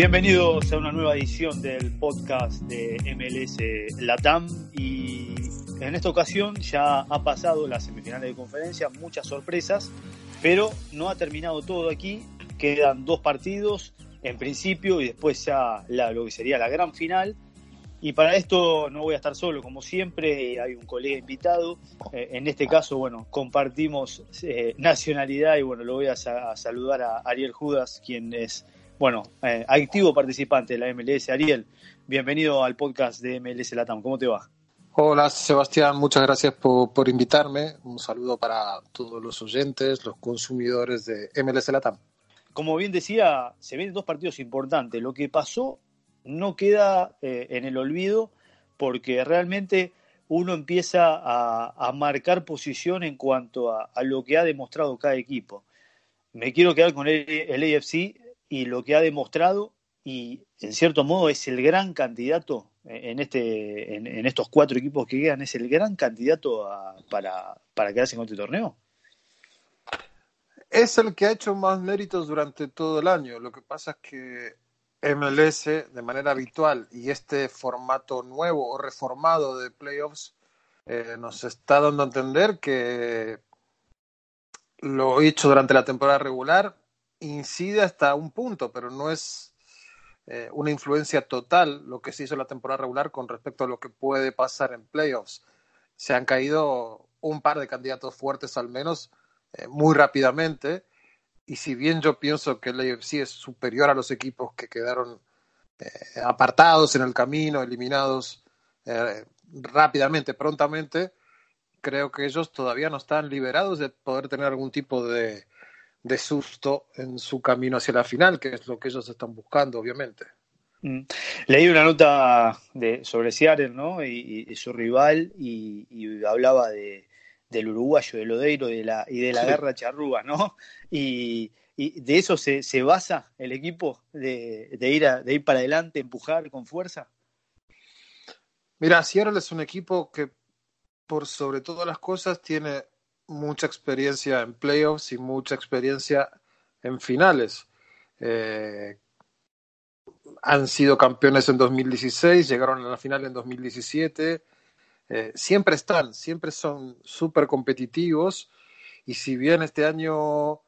Bienvenidos a una nueva edición del podcast de MLS Latam y en esta ocasión ya ha pasado las semifinales de conferencia, muchas sorpresas, pero no ha terminado todo aquí, quedan dos partidos en principio y después ya lo que sería la gran final. Y para esto no voy a estar solo, como siempre, hay un colega invitado. Eh, en este caso, bueno, compartimos eh, nacionalidad y bueno, lo voy a, saludar a Ariel Judas, quien es, bueno, eh, activo participante de la MLS. Ariel, bienvenido al podcast de MLS Latam. ¿Cómo te va? Hola Sebastián, muchas gracias por, por invitarme. Un saludo para todos los oyentes, los consumidores de MLS Latam como bien decía, se vienen dos partidos importantes. Lo que pasó no queda eh, en el olvido porque realmente uno empieza a, marcar posición en cuanto a, lo que ha demostrado cada equipo. Me quiero quedar con el, AFC y lo que ha demostrado y en cierto modo es el gran candidato en, este, en, estos cuatro equipos que quedan, es el gran candidato para, para quedarse con este torneo es el que ha hecho más méritos durante todo el año. Lo que pasa es que MLS, de manera habitual, y este formato nuevo o reformado de playoffs, eh, nos está dando a entender que lo hecho durante la temporada regular incide hasta un punto, pero no es eh, una influencia total lo que se hizo en la temporada regular con respecto a lo que puede pasar en playoffs. Se han caído un par de candidatos fuertes al menos eh, muy rápidamente. Y si bien yo pienso que el AFC es superior a los equipos que quedaron eh, apartados en el camino, eliminados eh, rápidamente, prontamente, creo que ellos todavía no están liberados de poder tener algún tipo de, de susto en su camino hacia la final, que es lo que ellos están buscando, obviamente. Mm. Leí una nota de, sobre Seattle ¿no? y, su rival y hablaba de, del uruguayo, del Odeiro de la, y de la guerra charrúa, ¿no? Y, de eso se, se, basa el equipo, de, ir de ir para adelante, empujar con fuerza. Mira, Seattle es un equipo que por sobre todas las cosas tiene mucha experiencia en playoffs y mucha experiencia en finales. Eh, han sido campeones en 2016, llegaron a la final en 2017 eh, siempre están, siempre son súper competitivos y si bien este año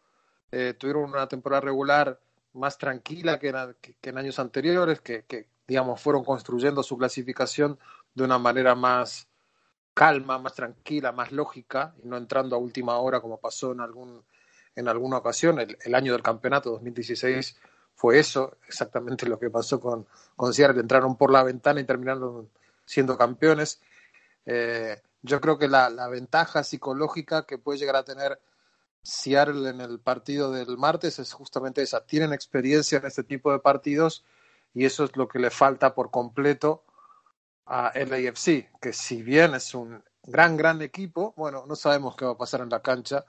eh, tuvieron una temporada regular más tranquila que, en años anteriores, que, digamos fueron construyendo su clasificación de una manera más calma, más tranquila, más lógica y no entrando a última hora como pasó en algún en alguna ocasión. El, año del campeonato 2016 fue eso, exactamente lo que pasó con, con Seattle. Entraron por la ventana y terminaron siendo campeones. Eh, yo creo que la, ventaja psicológica que puede llegar a tener Seattle en el partido del martes es justamente esa. Tienen experiencia en este tipo de partidos y eso es lo que le falta por completo a LAFC, que si bien es un gran, gran equipo, bueno, no sabemos qué va a pasar en la cancha,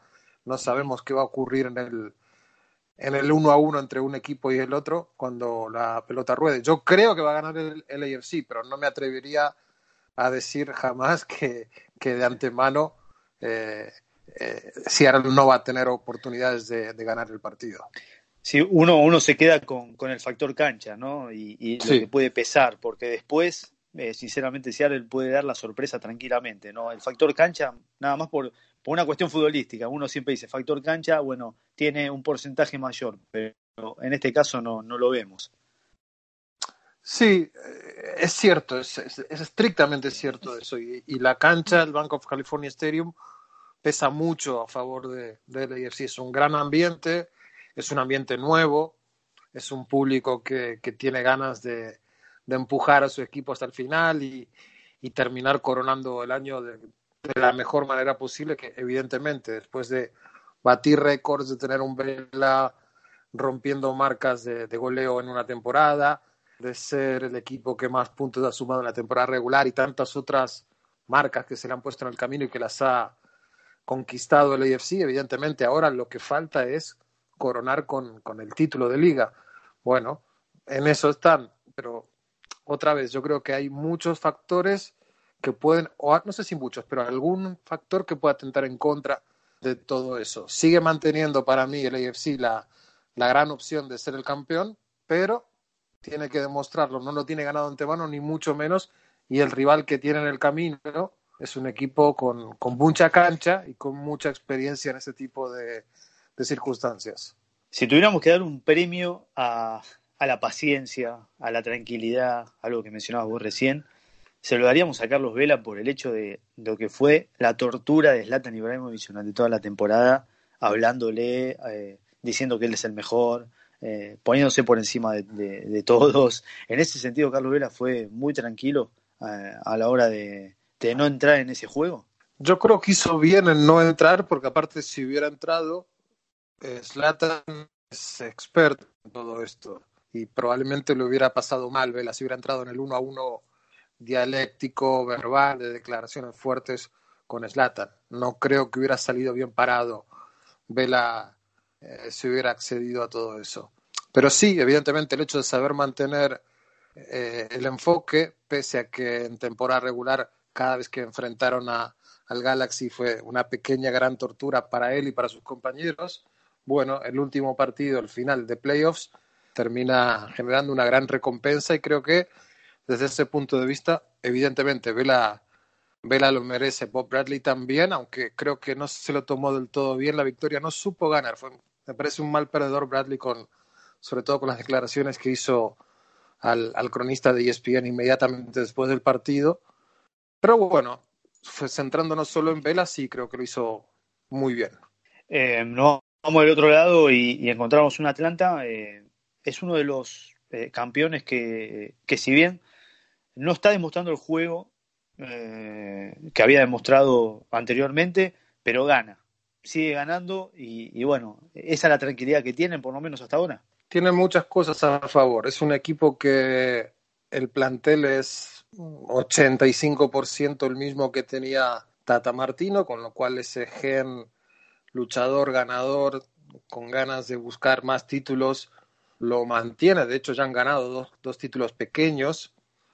no sabemos qué va a ocurrir en el, en el uno a uno entre un equipo y el otro cuando la pelota ruede. Yo creo que va a ganar el LAFC, pero no me atrevería a decir jamás que, que de antemano eh, eh, Seattle no va a tener oportunidades de, ganar el partido. Sí, uno, uno se queda con, con el factor cancha, ¿no? Y, lo que puede pesar, porque después, eh, sinceramente, Seattle puede dar la sorpresa tranquilamente, ¿no? El factor cancha, nada más por, por una cuestión futbolística. Uno siempre dice, factor cancha, bueno, tiene un porcentaje mayor, pero en este caso no, no lo vemos. Sí, eh, es cierto, es, estrictamente cierto eso. Y, la cancha, el Bank of California Stadium, pesa mucho a favor de, de AFC. Es un gran ambiente, es un ambiente nuevo, es un público que, que tiene ganas de, de, empujar a su equipo hasta el final y, y terminar coronando el año de, de, la mejor manera posible, que evidentemente después de batir récords, de tener un Vela rompiendo marcas de goleo en una temporada, de ser el equipo que más puntos ha sumado en la temporada regular y tantas otras marcas que se le han puesto en el camino y que las ha conquistado el AFC, evidentemente ahora lo que falta es coronar con, con el título de liga. Bueno, en eso están, pero otra vez, yo creo que hay muchos factores que pueden, o no sé si muchos, pero algún factor que pueda atentar en contra de todo eso. Sigue manteniendo para mí el AFC la, la gran opción de ser el campeón, pero tiene que demostrarlo, no lo tiene ganado antemano, ni mucho menos, y el rival que tiene en el camino es un equipo con, con mucha cancha y con mucha experiencia en ese tipo de, de circunstancias. Si tuviéramos que dar un premio a, a, la paciencia, a la tranquilidad, algo que mencionabas vos recién, se lo daríamos a Carlos Vela por el hecho de lo que fue la tortura de Zlatan Ibrahimovic durante toda la temporada, hablándole, eh, diciendo que él es el mejor, eh, poniéndose por encima de, todos. En ese sentido, Carlos Vela fue muy tranquilo eh, a la hora de, de no entrar en ese juego. Yo creo que hizo bien en no entrar, porque aparte si hubiera entrado, Slatan es experto en todo esto y probablemente le hubiera pasado mal, Vela, si hubiera entrado en el uno a uno dialéctico, verbal, de declaraciones fuertes con Slatan. No creo que hubiera salido bien parado. Vela eh, se hubiera accedido a todo eso. Pero sí, evidentemente, el hecho de saber mantener eh, el enfoque, pese a que en temporada regular, cada vez que enfrentaron a, al Galaxy fue una pequeña gran tortura para él y para sus compañeros. Bueno, el último partido, el final de playoffs, termina generando una gran recompensa y creo que desde ese punto de vista, evidentemente, Vela, Vela lo merece, Bob Bradley también, aunque creo que no se lo tomó del todo bien la victoria, no supo ganar, fue, me parece un mal perdedor Bradley con, sobre todo con las declaraciones que hizo al, al cronista de ESPN inmediatamente después del partido, pero bueno, centrándonos solo en Vela, sí creo que lo hizo muy bien. Eh, no, vamos del otro lado y, y encontramos un Atlanta, eh, es uno de los eh, campeones que, que si bien no está demostrando el juego eh, que había demostrado anteriormente, pero gana. Sigue ganando y, y, bueno, esa es la tranquilidad que tienen, por lo menos hasta ahora. Tiene muchas cosas a favor. Es un equipo que el plantel es 85% el mismo que tenía Tata Martino, con lo cual ese gen luchador, ganador, con ganas de buscar más títulos, lo mantiene. De hecho, ya han ganado dos, dos títulos pequeños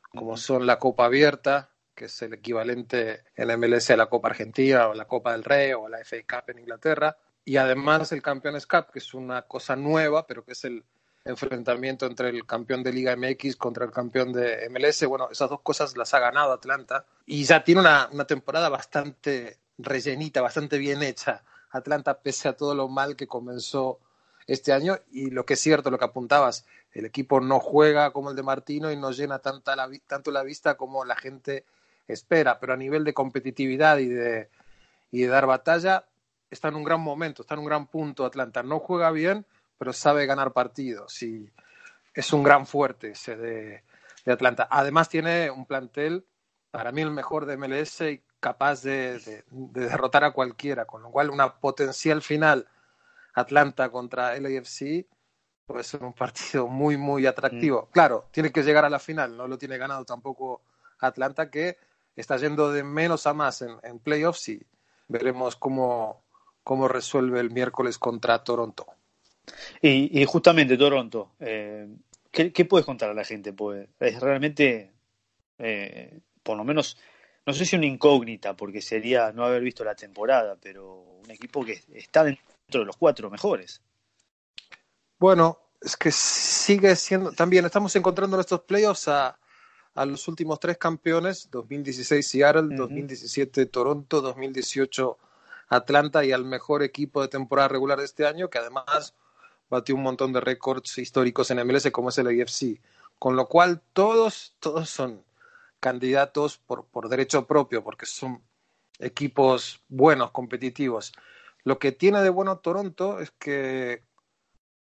como son la Copa Abierta, que es el equivalente en MLS a la Copa Argentina o la Copa del Rey o la FA Cup en Inglaterra, y además el Campeones Cup, que es una cosa nueva, pero que es el enfrentamiento entre el campeón de Liga MX contra el campeón de MLS. Bueno, esas dos cosas las ha ganado Atlanta y ya tiene una, una temporada bastante rellenita, bastante bien hecha. Atlanta, pese a todo lo mal que comenzó este año, y lo que es cierto, lo que apuntabas, el equipo no juega como el de Martino y no llena tanta la, tanto la vista como la gente espera, pero a nivel de competitividad y de, y de dar batalla, está en un gran momento, está en un gran punto Atlanta. No juega bien, pero sabe ganar partidos y es un gran fuerte ese de, de Atlanta. Además tiene un plantel, para mí el mejor de MLS y capaz de, de, de derrotar a cualquiera, con lo cual una potencial final Atlanta contra LAFC puede ser un partido muy, muy atractivo. Mm. Claro, tiene que llegar a la final, no lo tiene ganado tampoco Atlanta, que está yendo de menos a más en, en playoffs y veremos cómo, cómo resuelve el miércoles contra Toronto. Y, y justamente Toronto, eh, ¿qué, ¿qué, puedes contar a la gente? Pues es realmente, eh, por lo menos, no sé si una incógnita, porque sería no haber visto la temporada, pero un equipo que está dentro de los cuatro mejores. Bueno, es que sigue siendo, también estamos encontrando en estos playoffs a, a los últimos tres campeones, 2016 Seattle, uh -huh. 2017 Toronto, 2018 Atlanta y al mejor equipo de temporada regular de este año, que además batió un montón de récords históricos en MLS como es el AFC. Con lo cual todos, todos son candidatos por, por derecho propio, porque son equipos buenos, competitivos. Lo que tiene de bueno Toronto es que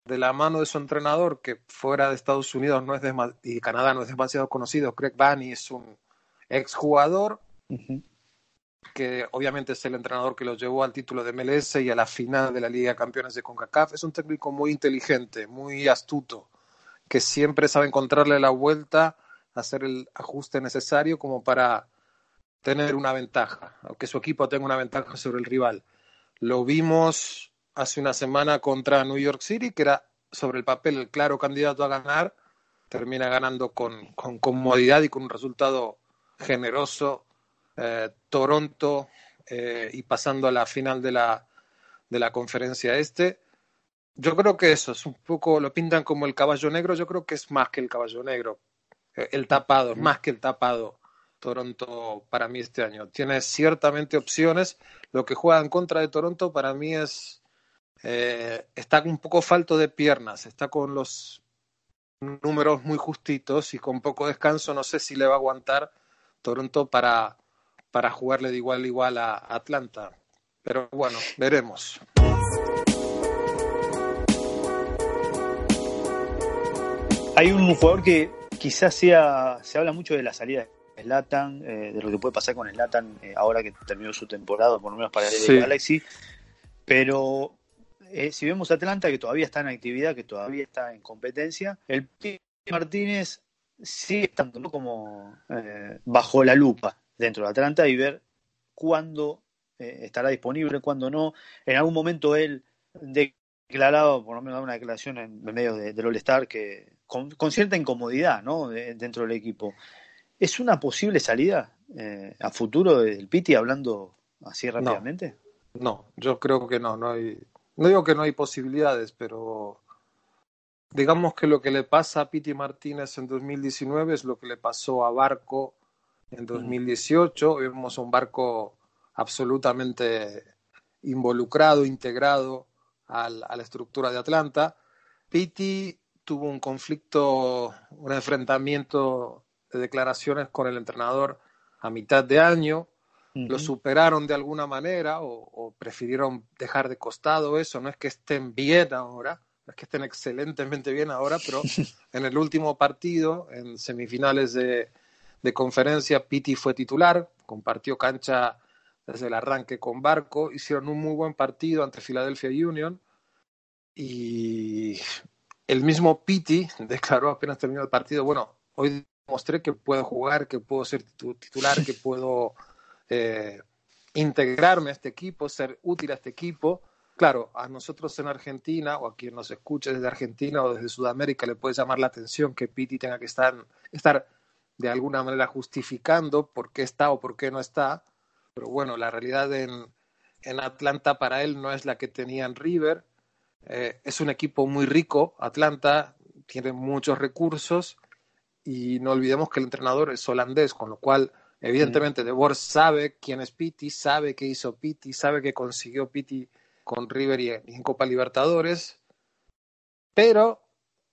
de la mano de su entrenador, que fuera de Estados Unidos no es y Canadá no es demasiado conocido, Craig Banney es un exjugador uh -huh. que obviamente es el entrenador que lo llevó al título de MLS y a la final de la Liga de Campeones de CONCACAF. Es un técnico muy inteligente, muy astuto, que siempre sabe encontrarle la vuelta, hacer el ajuste necesario como para tener una ventaja, aunque su equipo tenga una ventaja sobre el rival. Lo vimos hace una semana contra New York City, que era sobre el papel el claro candidato a ganar, termina ganando con, con comodidad y con un resultado generoso. Eh, Toronto eh, y pasando a la final de la, de la conferencia este. yo creo que eso es un poco, lo pintan como el caballo negro, yo creo que es más que el caballo negro. Eh, el tapado, más que el tapado Toronto para mí este año. Tiene ciertamente opciones. Lo que juega en contra de Toronto para mí es. Eh, está un poco falto de piernas, está con los números muy justitos y con poco descanso. No sé si le va a aguantar Toronto para, para jugarle de igual a igual a Atlanta. Pero bueno, veremos. Hay un jugador que quizás sea, se habla mucho de la salida Slatan, eh, de lo que puede pasar con Slatan eh, ahora que terminó su temporada, por lo menos para el Galaxy, pero eh, si vemos Atlanta que todavía está en actividad, que todavía está en competencia, el P. Martínez sigue estando como bajo la lupa dentro de Atlanta y ver cuándo estará disponible, cuándo no. En algún momento él declarado, por lo menos una declaración en medio del All-Star que con, cierta incomodidad ¿no? dentro del equipo. ¿Es una posible salida eh, a futuro del Piti hablando así rápidamente? No, yo creo que no. No, hay, no digo que no hay posibilidades, pero digamos que lo que le pasa a Piti Martínez en 2019 es lo que le pasó a Barco en 2018. Mm. Vemos un Barco absolutamente involucrado, integrado a la estructura de Atlanta. Piti tuvo un conflicto, un enfrentamiento de declaraciones con el entrenador a mitad de año. Lo superaron de alguna manera o, prefirieron dejar de costado eso. No es que estén bien ahora, no es que estén excelentemente bien ahora, pero en el último partido, en semifinales de, de conferencia, Pitti fue titular, compartió cancha desde el arranque con Barco, hicieron un muy buen partido ante Philadelphia Union y el mismo Pitti declaró apenas terminó el partido, bueno, hoy demostré que puedo jugar, que puedo ser titular, que puedo eh, integrarme a este equipo, ser útil a este equipo. Claro, a nosotros en Argentina o a quien nos escuche desde Argentina o desde Sudamérica le puede llamar la atención que Pitti tenga que estar, estar de alguna manera justificando por qué está o por qué no está. Pero bueno, la realidad en, en Atlanta para él no es la que tenía en River eh, es un equipo muy rico, Atlanta tiene muchos recursos y no olvidemos que el entrenador es holandés, con lo cual evidentemente De Boer sabe quién es Pitti, sabe qué hizo Pitti, sabe qué consiguió Pitti con River y en Copa Libertadores, pero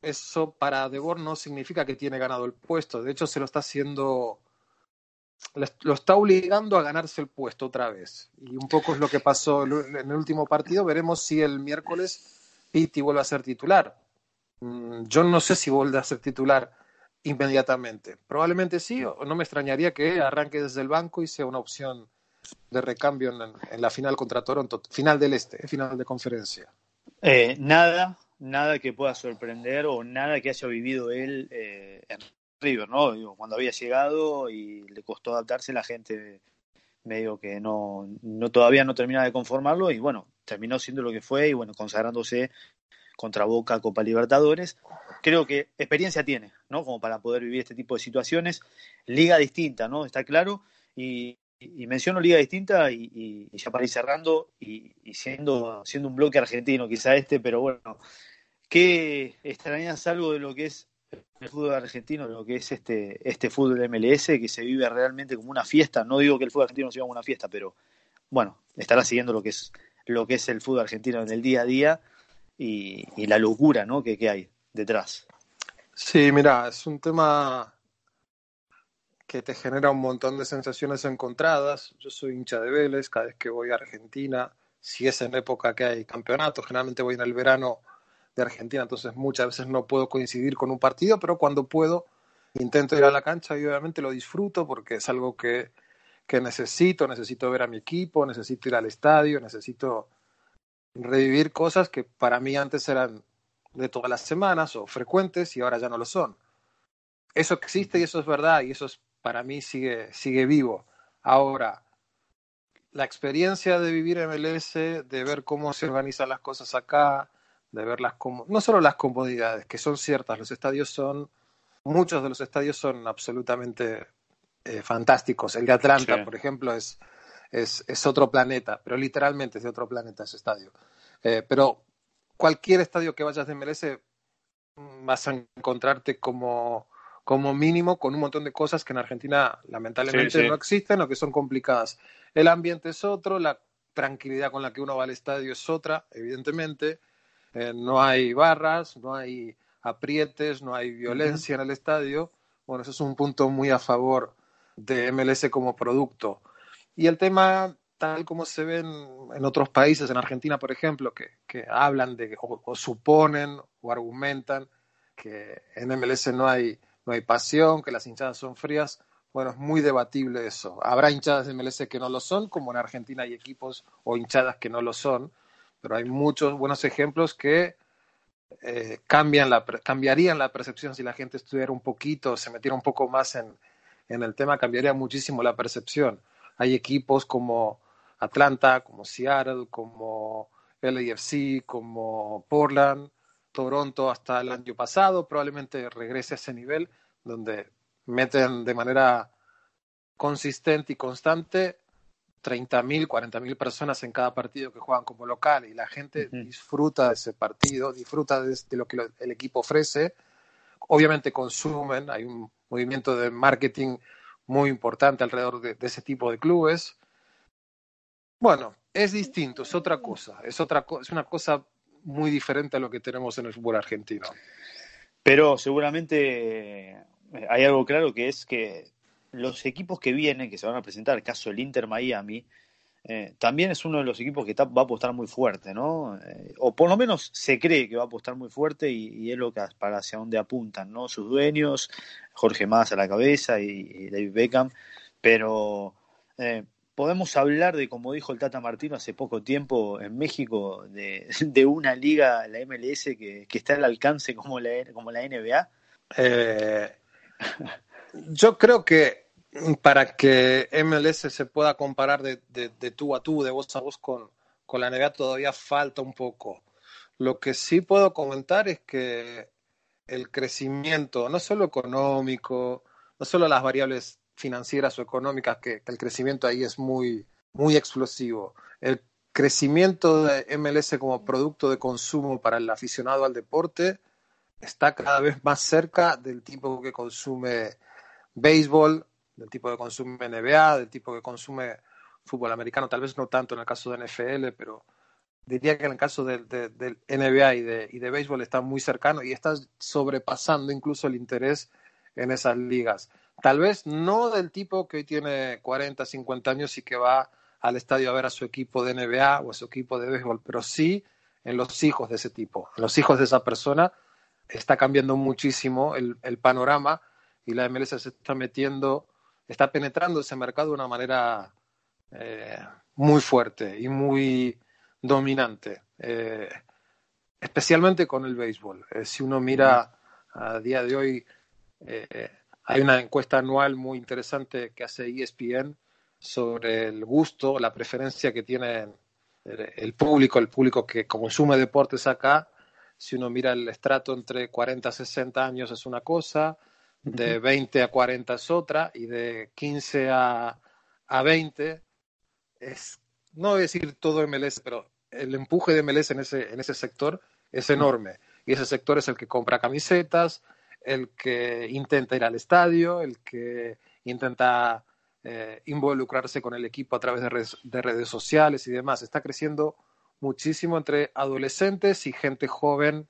eso para De Boer no significa que tiene ganado el puesto, de hecho se lo está haciendo lo está obligando a ganarse el puesto otra vez. Y un poco es lo que pasó en el último partido. Veremos si el miércoles Pitti vuelve a ser titular. Mm, yo no sé si vuelve a ser titular inmediatamente. Probablemente sí, o no me extrañaría que arranque desde el banco y sea una opción de recambio en, la final contra Toronto, final del Este, final de conferencia. Eh, nada, nada que pueda sorprender o nada que haya vivido él eh, en River, ¿no? cuando había llegado y le costó adaptarse, la gente medio que no, no todavía no termina de conformarlo y bueno, terminó siendo lo que fue y bueno, consagrándose contra Boca, Copa Libertadores. Creo que experiencia tiene, ¿no? Como para poder vivir este tipo de situaciones. Liga distinta, ¿no? Está claro. Y, menciono liga distinta y, ya para ir cerrando y, siendo, siendo un bloque argentino, quizá este, pero bueno, ¿qué extrañas algo de lo que es el fútbol argentino, lo que es este, este fútbol MLS, que se vive realmente como una fiesta. No digo que el fútbol argentino sea como una fiesta, pero bueno, estará siguiendo lo que es, lo que es el fútbol argentino en el día a día y, la locura ¿no? que hay detrás. Sí, mira, es un tema que te genera un montón de sensaciones encontradas. Yo soy hincha de Vélez, cada vez que voy a Argentina, si es en época que hay campeonato, generalmente voy en el verano de Argentina, entonces muchas veces no puedo coincidir con un partido, pero cuando puedo intento ir a la cancha y obviamente lo disfruto porque es algo que, que necesito, necesito ver a mi equipo, necesito ir al estadio, necesito revivir cosas que para mí antes eran de todas las semanas o frecuentes y ahora ya no lo son. Eso existe y eso es verdad y eso es, para mí sigue, sigue vivo. Ahora, la experiencia de vivir en MLS, de ver cómo se organizan las cosas acá, de ver las no solo las comodidades, que son ciertas, los estadios son, muchos de los estadios son absolutamente eh, fantásticos. El de Atlanta, por ejemplo, es, es, es, otro planeta, pero literalmente es de otro planeta ese estadio. Eh, pero cualquier estadio que vayas de MLS vas a encontrarte como, como mínimo con un montón de cosas que en Argentina lamentablemente no existen o que son complicadas. El ambiente es otro, la tranquilidad con la que uno va al estadio es otra, evidentemente. Eh, no hay barras, no hay aprietes, no hay violencia en el estadio. Bueno, eso es un punto muy a favor de MLS como producto. Y el tema, tal como se ven en otros países, en Argentina, por ejemplo, que, que hablan de, o, suponen o argumentan que en MLS no hay, no hay pasión, que las hinchadas son frías, bueno, es muy debatible eso. Habrá hinchadas de MLS que no lo son, como en Argentina hay equipos o hinchadas que no lo son, pero hay muchos buenos ejemplos que eh, cambian la, cambiarían la percepción si la gente estuviera un poquito, se metiera un poco más en, en el tema, cambiaría muchísimo la percepción. Hay equipos como Atlanta, como Seattle, como LAFC, como Portland, Toronto hasta el año pasado, probablemente regrese a ese nivel donde meten de manera consistente y constante 30.000, 40.000 personas en cada partido que juegan como local y la gente disfruta de ese partido, disfruta de, lo que el equipo ofrece. Obviamente consumen, hay un movimiento de marketing muy importante alrededor de, ese tipo de clubes. Bueno, es distinto, es otra cosa, es, otra es una cosa muy diferente a lo que tenemos en el fútbol argentino. Pero seguramente eh, hay algo claro que es que los equipos que vienen, que se van a presentar, el caso del Inter Miami, eh, también es uno de los equipos que va a apostar muy fuerte, ¿no? Eh, o por lo menos se cree que va a apostar muy fuerte y, es lo que para hacia dónde apuntan, ¿no? Sus dueños, Jorge Más a la cabeza y, David Beckham, pero eh, podemos hablar de, como dijo el Tata Martino hace poco tiempo en México, de, una liga, la MLS, que, está al alcance como la, como la NBA. yo creo que para que MLS se pueda comparar de, tú a tú, de voz a voz con, con la NBA, todavía falta un poco. Lo que sí puedo comentar es que el crecimiento, no solo económico, no solo las variables financieras o económicas, que, el crecimiento ahí es muy, muy explosivo. El crecimiento de MLS como producto de consumo para el aficionado al deporte está cada vez más cerca del tipo que consume béisbol, del tipo que consume NBA, del tipo que consume fútbol americano, tal vez no tanto en el caso de NFL, pero diría que en el caso del, NBA y de, y de béisbol está muy cercano y está sobrepasando incluso el interés en esas ligas. Tal vez no del tipo que hoy tiene 40, 50 años y que va al estadio a ver a su equipo de NBA o a su equipo de béisbol, pero sí en los hijos de ese tipo, en los hijos de esa persona. Está cambiando muchísimo el, el panorama y la MLS se está metiendo está penetrando ese mercado de una manera eh, muy fuerte y muy dominante, eh, especialmente con el béisbol. Eh, si uno mira a día de hoy, hay una encuesta anual muy interesante que hace ESPN sobre el gusto, la preferencia que tiene el público, el público que consume deportes acá. Si uno mira el estrato entre 40 y 60 años es una cosa, de 20 a 40 es otra y de 15 a, a 20 es, no voy a decir todo MLS, pero el empuje de MLS en ese, en ese sector es enorme. Y ese sector es el que compra camisetas, el que intenta ir al estadio, el que intenta eh, involucrarse con el equipo a través de redes, de redes sociales y demás. Está creciendo muchísimo entre adolescentes y gente joven,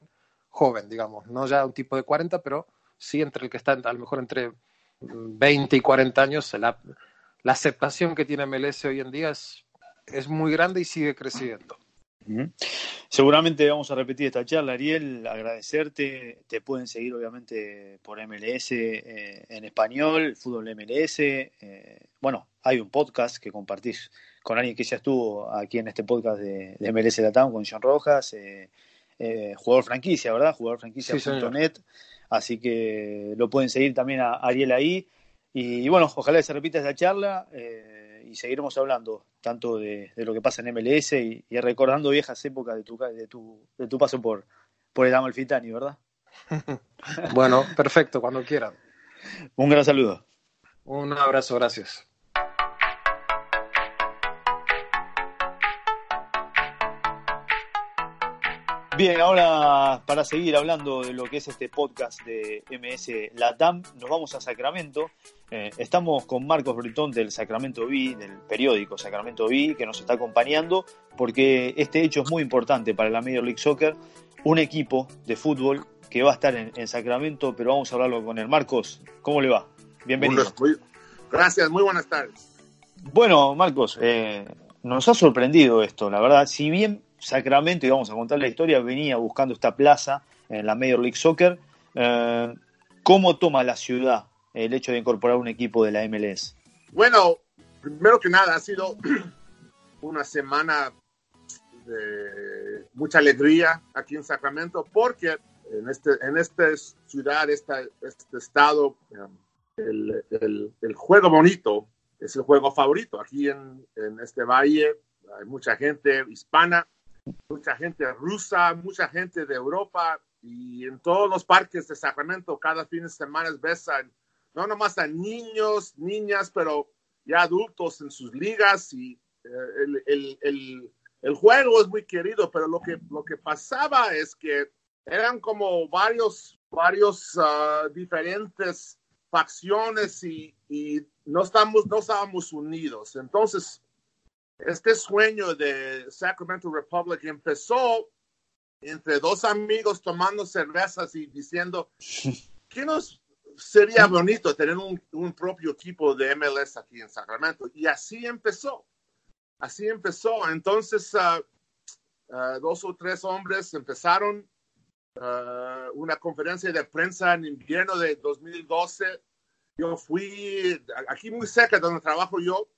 joven, digamos, no ya un tipo de 40, pero sí entre el que está a lo mejor entre 20 y 40 años, la, aceptación que tiene MLS hoy en día es, es muy grande y sigue creciendo. Seguramente vamos a repetir esta charla, Ariel, agradecerte, te pueden seguir obviamente por MLS eh, en español, fútbol MLS, eh, bueno, hay un podcast que compartís con alguien que ya estuvo aquí en este podcast de, de MLS Latam con John Rojas, eh, jugador franquicia, ¿verdad? Jugador franquicia.net. Así que lo pueden seguir también a Ariel ahí. Y, bueno, ojalá se repita esta charla eh, y seguiremos hablando tanto de, lo que pasa en MLS y, recordando viejas épocas de tu, de tu, de tu paso por, por el Amalfitani, ¿verdad? bueno, perfecto, cuando quieran. Un gran saludo. Un abrazo, gracias. Bien, ahora para seguir hablando de lo que es este podcast de MS Latam, nos vamos a Sacramento. Eh, estamos con Marcos Bretón del Sacramento Bee, del periódico Sacramento Bee, que nos está acompañando porque este hecho es muy importante para la Major League Soccer. Un equipo de fútbol que va a estar en, Sacramento, pero vamos a hablarlo con él. Marcos, ¿cómo le va? Bienvenido. gracias, muy buenas tardes. Bueno, Marcos, eh, nos ha sorprendido esto, la verdad. Si bien Sacramento, y vamos a contar la historia, venía buscando esta plaza en la Major League Soccer, eh, ¿cómo toma la ciudad el hecho de incorporar un equipo de la MLS? Bueno, primero que nada, ha sido una semana de mucha alegría aquí en Sacramento porque en, este, en esta ciudad, esta, este estado, el, el, juego bonito es el juego favorito. Aquí en, en, este valle hay mucha gente hispana, mucha gente rusa, mucha gente de Europa y en todos los parques de Sacramento cada fin de semana ves a, no nomás a niños, niñas, pero ya adultos en sus ligas y eh, el, el, el, el, juego es muy querido, pero lo que, lo que pasaba es que eran como varios, varios uh, diferentes facciones y, y, no, estamos, no estábamos unidos. Entonces, este sueño de Sacramento Republic empezó entre dos amigos tomando cervezas y diciendo, ¿qué nos sería bonito tener un, un propio equipo de MLS aquí en Sacramento? Y así empezó. Así empezó. Entonces, uh, uh, dos o tres hombres empezaron uh, una conferencia de prensa en invierno de 2012. Yo fui aquí muy cerca de donde trabajo yo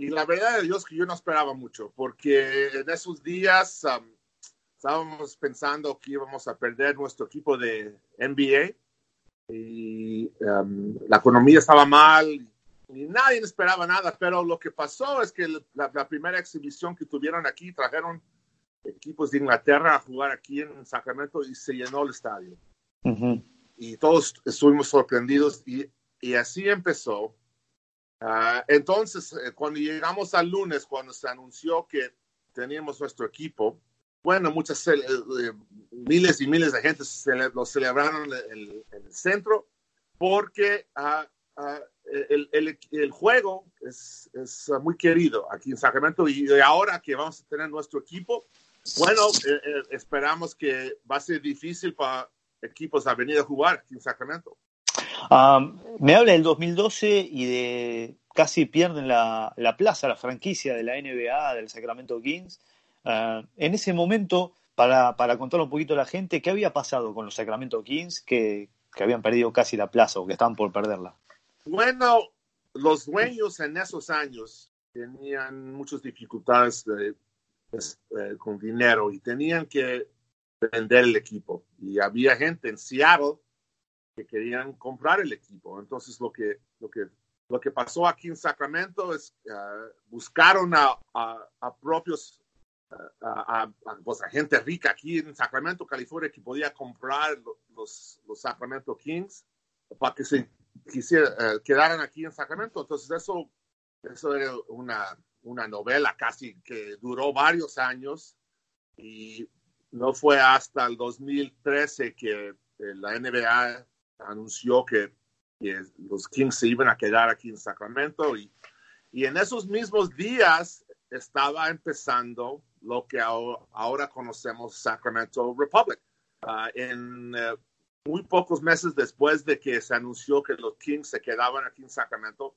y la verdad de Dios que yo no esperaba mucho porque en esos días um, estábamos pensando que íbamos a perder nuestro equipo de NBA y um, la economía estaba mal y nadie esperaba nada, pero lo que pasó es que la, la primera exhibición que tuvieron aquí trajeron equipos de Inglaterra a jugar aquí en Sacramento y se llenó el estadio. Y todos estuvimos sorprendidos y, y así empezó. Uh, entonces, eh, cuando llegamos al lunes, cuando se anunció que teníamos nuestro equipo, bueno, muchas, eh, eh, miles y miles de gente cele lo celebraron en el, en el centro porque uh, uh, el, el, el, juego es, es, muy querido aquí en Sacramento y ahora que vamos a tener nuestro equipo, bueno, eh, eh, esperamos que va a ser difícil para equipos a venir a jugar aquí en Sacramento. Um, me habla del 2012 y de casi pierden la, la, plaza, la franquicia de la NBA, del Sacramento Kings. Uh, en ese momento, para, para contar un poquito a la gente, ¿qué había pasado con los Sacramento Kings que, habían perdido casi la plaza o que estaban por perderla? Bueno, los dueños en esos años tenían muchas dificultades de eh, con dinero y tenían que vender el equipo. Y había gente en Seattle que querían comprar el equipo. Entonces lo que, lo que, lo que pasó aquí en Sacramento es uh, buscaron a, a, a propios, uh, a, pues, a, gente rica aquí en Sacramento, California, que podía comprar los, los Sacramento Kings para que se quisiera, uh, quedaran aquí en Sacramento. Entonces eso, eso era una, una novela casi que duró varios años y no fue hasta el 2013 que la NBA anunció que, que, los Kings se iban a quedar aquí en Sacramento y, y en esos mismos días estaba empezando lo que ahora, conocemos Sacramento Republic. Uh, en uh, muy pocos meses después de que se anunció que los Kings se quedaban aquí en Sacramento,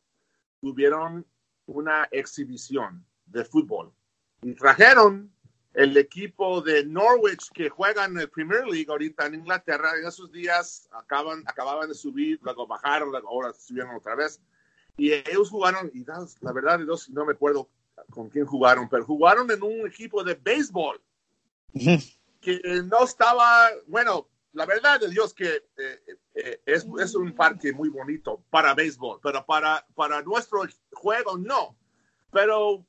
tuvieron una exhibición de fútbol. Y trajeron el equipo de Norwich que juega en el Premier League ahorita en Inglaterra. En esos días acaban, acababan de subir, luego bajaron, luego ahora subieron otra vez. Y ellos jugaron, y la verdad de Dios, no me acuerdo con quién jugaron, pero jugaron en un equipo de béisbol que no estaba, bueno, la verdad de Dios que eh, eh, es, es, un parque muy bonito para béisbol, pero para, para nuestro juego no. Pero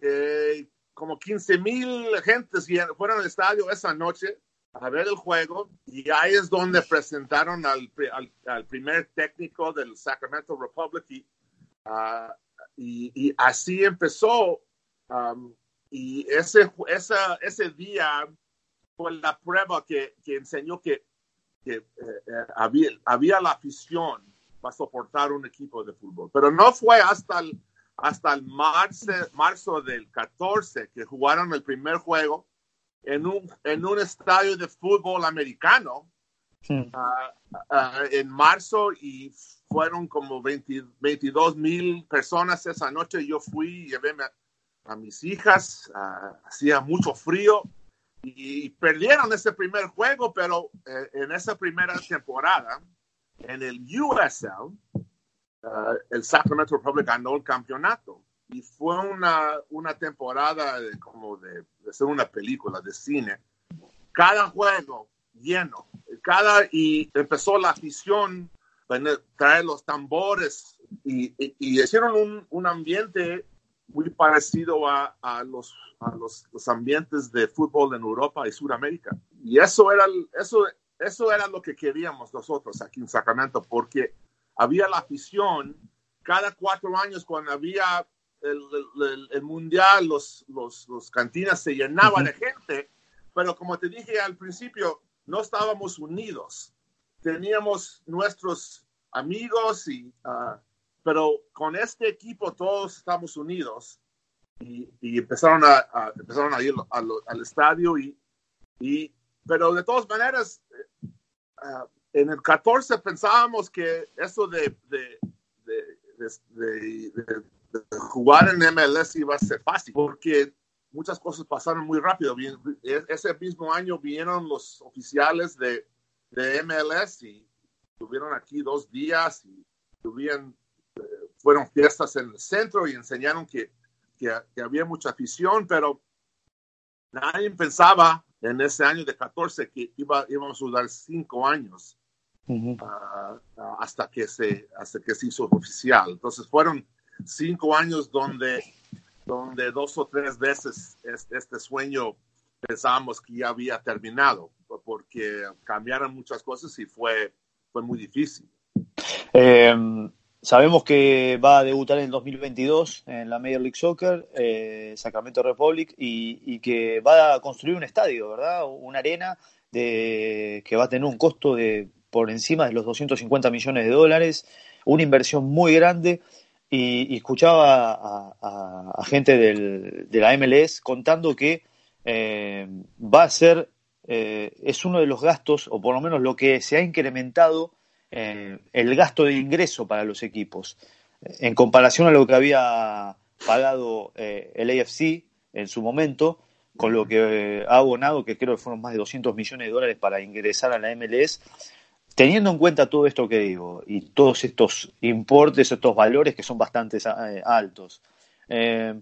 eh, como 15 mil gentes fueron al estadio esa noche a ver el juego y ahí es donde presentaron al, al, al primer técnico del Sacramento Republic y, uh, y, y así empezó. Um, y ese, esa, ese día fue la prueba que, que enseñó que, que eh, eh, había, había la afición para soportar un equipo de fútbol. Pero no fue hasta el, hasta el marzo, marzo del 14 que jugaron el primer juego en un, en un estadio de fútbol americano uh, uh, en marzo y fueron como 20, 22 mil personas esa noche. Yo fui y llevé a, a mis hijas, uh, hacía mucho frío y perdieron ese primer juego, pero eh, en esa primera temporada, en el USL, uh, el Sacramento Republic ganó el campeonato. Y fue una, una temporada de, como de, de, ser una película de cine. Cada juego lleno. Cada, y empezó la afición traer los tambores y, y, y hicieron un, un, ambiente muy parecido a, a, los, a los, los, ambientes de fútbol en Europa y Sudamérica. Y eso era, eso, eso era lo que queríamos nosotros aquí en Sacramento, porque había la afición cada cuatro años cuando había el, el, el mundial, los, los, los, cantinas se llenaban uh -huh. de gente, pero como te dije al principio, no estábamos unidos. Teníamos nuestros amigos, y, uh, pero con este equipo todos estamos unidos y, y empezaron, a, a, empezaron a ir a lo, al estadio y, y, pero de todas maneras, uh, en el 14 pensábamos que eso de, de, de, de, jugar en MLS iba a ser fácil, porque muchas cosas pasaron muy rápido. Ese mismo año vinieron los oficiales de, MLS y estuvieron aquí dos días y tuvieron, eh, fueron fiestas en el centro y enseñaron que, que, que había mucha afición, pero nadie pensaba en ese año de 14 que iba, íbamos a durar cinco años uh -huh. uh, uh, hasta, que se, hasta que se hizo oficial. Entonces fueron cinco años donde, donde dos o tres veces este, este sueño pensábamos que ya había terminado, porque cambiaron muchas cosas y fue, fue muy difícil. Eh, sabemos que va a debutar en 2022 en la Major League Soccer, eh, Sacramento Republic, y, que va a construir un estadio, ¿verdad? Una arena de, que va a tener un costo de por encima de los 250 millones de dólares, una inversión muy grande. Y, escuchaba a, gente de la MLS contando que eh, va a ser, eh, es uno de los gastos, o por lo menos lo que se ha incrementado eh, el gasto de ingreso para los equipos, en comparación a lo que había pagado eh, el AFC en su momento, con lo que ha abonado, que creo que fueron más de 200 millones de dólares para ingresar a la MLS, teniendo en cuenta todo esto que digo y todos estos importes, estos valores que son bastante eh, altos, eh,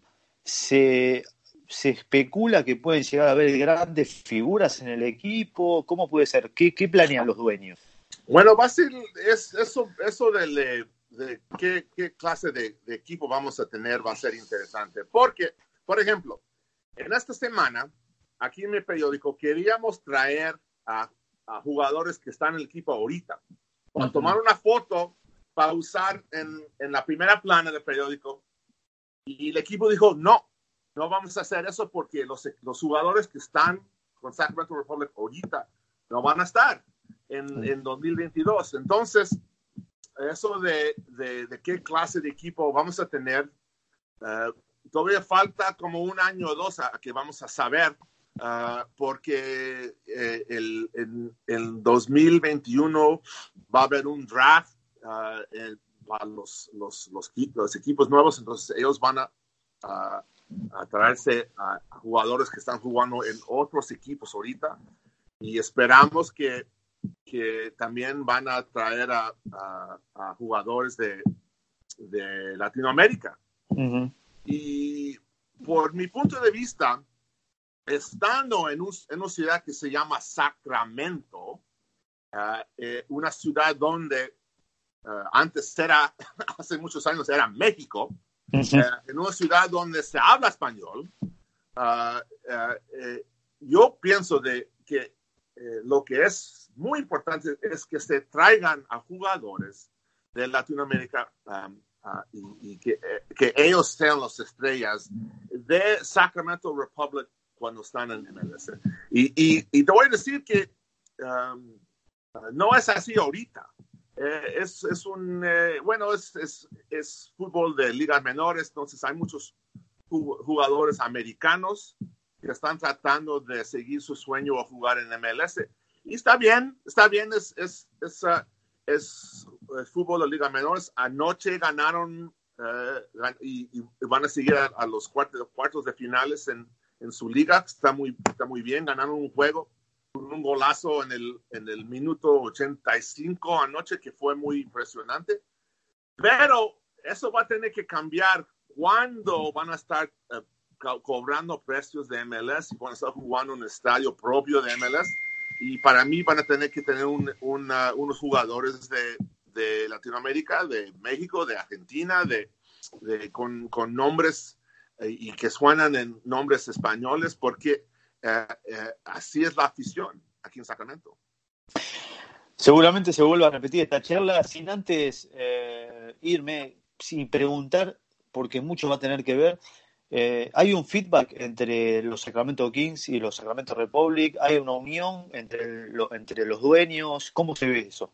se, se, especula que pueden llegar a haber grandes figuras en el equipo. ¿Cómo puede ser? ¿Qué, qué planean los dueños? Bueno, va a ser es, eso, eso de, de, qué, qué, clase de, de equipo vamos a tener va a ser interesante. Porque, por ejemplo, en esta semana, aquí en mi periódico, queríamos traer a a jugadores que están en el equipo ahorita. Para tomar una foto para usar en, en, la primera plana del periódico. Y el equipo dijo, no, no vamos a hacer eso porque los, los jugadores que están con Sacramento Republic ahorita no van a estar en, en 2022. Entonces, eso de, de, de, qué clase de equipo vamos a tener, uh, todavía falta como un año o dos a, que vamos a saber Uh, porque eh, el, en, en, 2021 va a haber un draft uh, el, para los, los, los, los, equipos nuevos, entonces ellos van a, a, a traerse a, jugadores que están jugando en otros equipos ahorita. Y esperamos que, que también van a traer a, jugadores de, de Latinoamérica. Uh -huh. Y por mi punto de vista, estando en, un, en, una ciudad que se llama Sacramento, uh, eh, una ciudad donde uh, antes era, hace muchos años era México, uh -huh. uh, en una ciudad donde se habla español, eh, yo pienso de que eh, lo que es muy importante es que se traigan a jugadores de Latinoamérica um, y, y, que, que ellos sean las estrellas de Sacramento Republic cuando están en MLS. Y, y, y te voy a decir que um, no es así ahorita. Eh, es, es, un, eh, bueno, es, es, es, fútbol de ligas menores, entonces hay muchos jugadores americanos que están tratando de seguir su sueño o jugar en MLS. Y está bien, está bien, es, es, es, uh, es fútbol de ligas menores. Anoche ganaron uh, y, y, van a seguir a, a los cuartos, cuartos, de finales en, en su liga. Está muy, está muy bien, ganaron un juego un golazo en el, en el minuto 85 anoche que fue muy impresionante. Pero eso va a tener que cambiar cuando van a estar uh, cobrando precios de MLS y van a estar jugando en un estadio propio de MLS. Y para mí van a tener que tener un, una, unos jugadores de, de, Latinoamérica, de México, de Argentina, de, de con, con, nombres eh, y que suenan en nombres españoles, porque eh, eh, así es la afición aquí en Sacramento. Seguramente se vuelva a repetir esta charla sin antes eh, irme, sin preguntar, porque mucho va a tener que ver. Eh, ¿Hay un feedback entre los Sacramento Kings y los Sacramento Republic? ¿Hay una unión entre, entre los dueños? ¿Cómo se ve eso?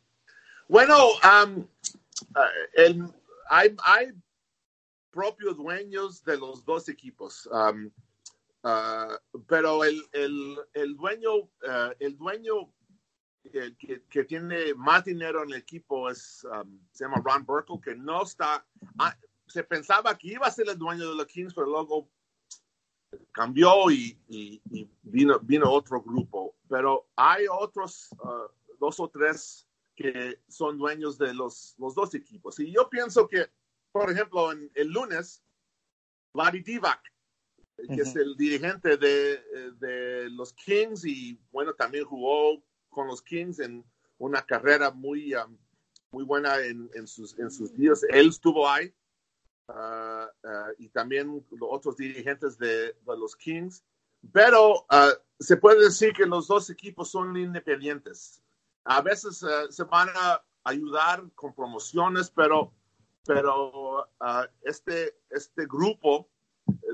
Bueno, um, uh, el, hay, hay, propios dueños de los dos equipos. Um, Uh, pero el, el, dueño, uh, el dueño que, que, tiene más dinero en el equipo es, um, se llama Ron Burkle, que no está, ah, se pensaba que iba a ser el dueño de los Kings, pero luego cambió y, y, y vino, vino otro grupo. Pero hay otros uh, dos o tres que son dueños de los, los dos equipos. Y yo pienso que, por ejemplo, en, el lunes, Larry Divac que uh -huh. es el dirigente de, de, los Kings y bueno, también jugó con los Kings en una carrera muy, um, muy buena en, en, sus, en sus días. Él estuvo ahí uh, y también otros dirigentes de, de los Kings. Pero uh, se puede decir que los dos equipos son independientes. A veces se van a ayudar con promociones, pero, pero este, este grupo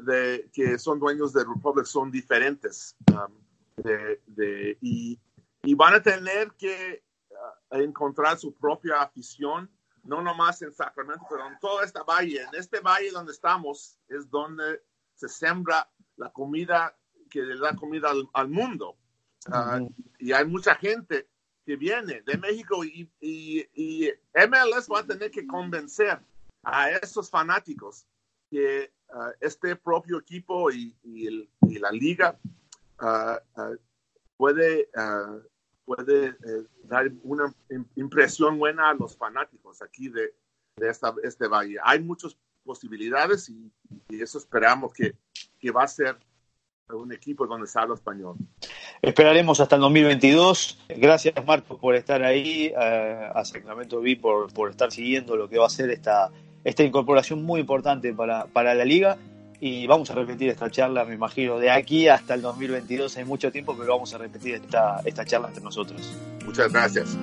de, que son dueños de Republic son diferentes um, de, de, y, y, van a tener que uh, encontrar su propia afición, no nomás en Sacramento, pero en toda esta valle. En este valle donde estamos es donde se sembra la comida que le da comida al, al mundo. Uh, uh -huh. Y hay mucha gente que viene de México y, y, y MLS va a tener que convencer a esos fanáticos que uh, este propio equipo y, y, el, la liga uh, puede, puede eh, dar una impresión buena a los fanáticos aquí de, de esta, este valle. Hay muchas posibilidades y, y eso esperamos que, que, va a ser un equipo donde se habla español. Esperaremos hasta el 2022. Gracias, Marcos, por estar ahí, a Sacramento B por, por estar siguiendo lo que va a ser esta esta incorporación muy importante para, para la liga y vamos a repetir esta charla, me imagino, de aquí hasta el 2022 hay mucho tiempo, pero vamos a repetir esta, esta charla entre nosotros. Muchas gracias.